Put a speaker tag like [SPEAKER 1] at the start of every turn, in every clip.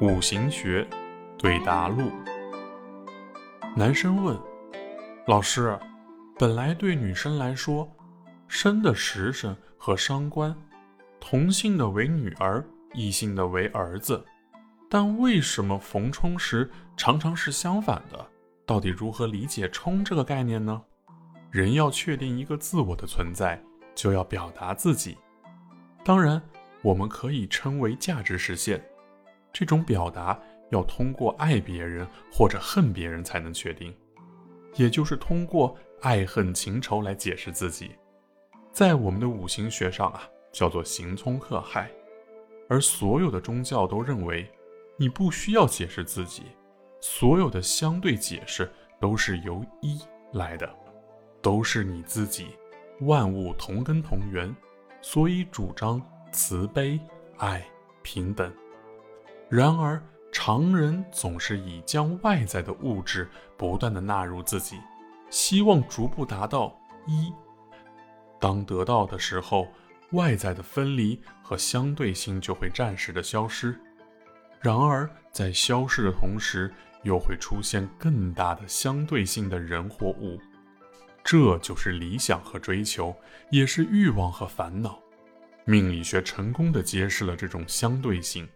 [SPEAKER 1] 五行学对答录。男生问：老师，本来对女生来说，生的时辰和伤官，同姓的为女儿，异姓的为儿子，但为什么逢冲时常常是相反的？到底如何理解“冲”这个概念呢？人要确定一个自我的存在，就要表达自己。当然，我们可以称为价值实现。这种表达要通过爱别人或者恨别人才能确定，也就是通过爱恨情仇来解释自己。在我们的五行学上啊，叫做刑冲克害。而所有的宗教都认为，你不需要解释自己，所有的相对解释都是由一来的，都是你自己。万物同根同源，所以主张慈悲、爱、平等。然而，常人总是以将外在的物质不断的纳入自己，希望逐步达到一。当得到的时候，外在的分离和相对性就会暂时的消失。然而，在消失的同时，又会出现更大的相对性的人或物。这就是理想和追求，也是欲望和烦恼。命理学成功的揭示了这种相对性。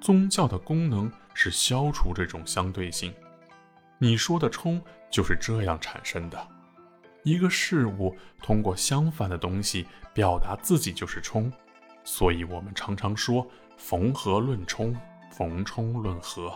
[SPEAKER 1] 宗教的功能是消除这种相对性。你说的冲就是这样产生的。一个事物通过相反的东西表达自己就是冲，所以我们常常说逢合论冲，逢冲论合。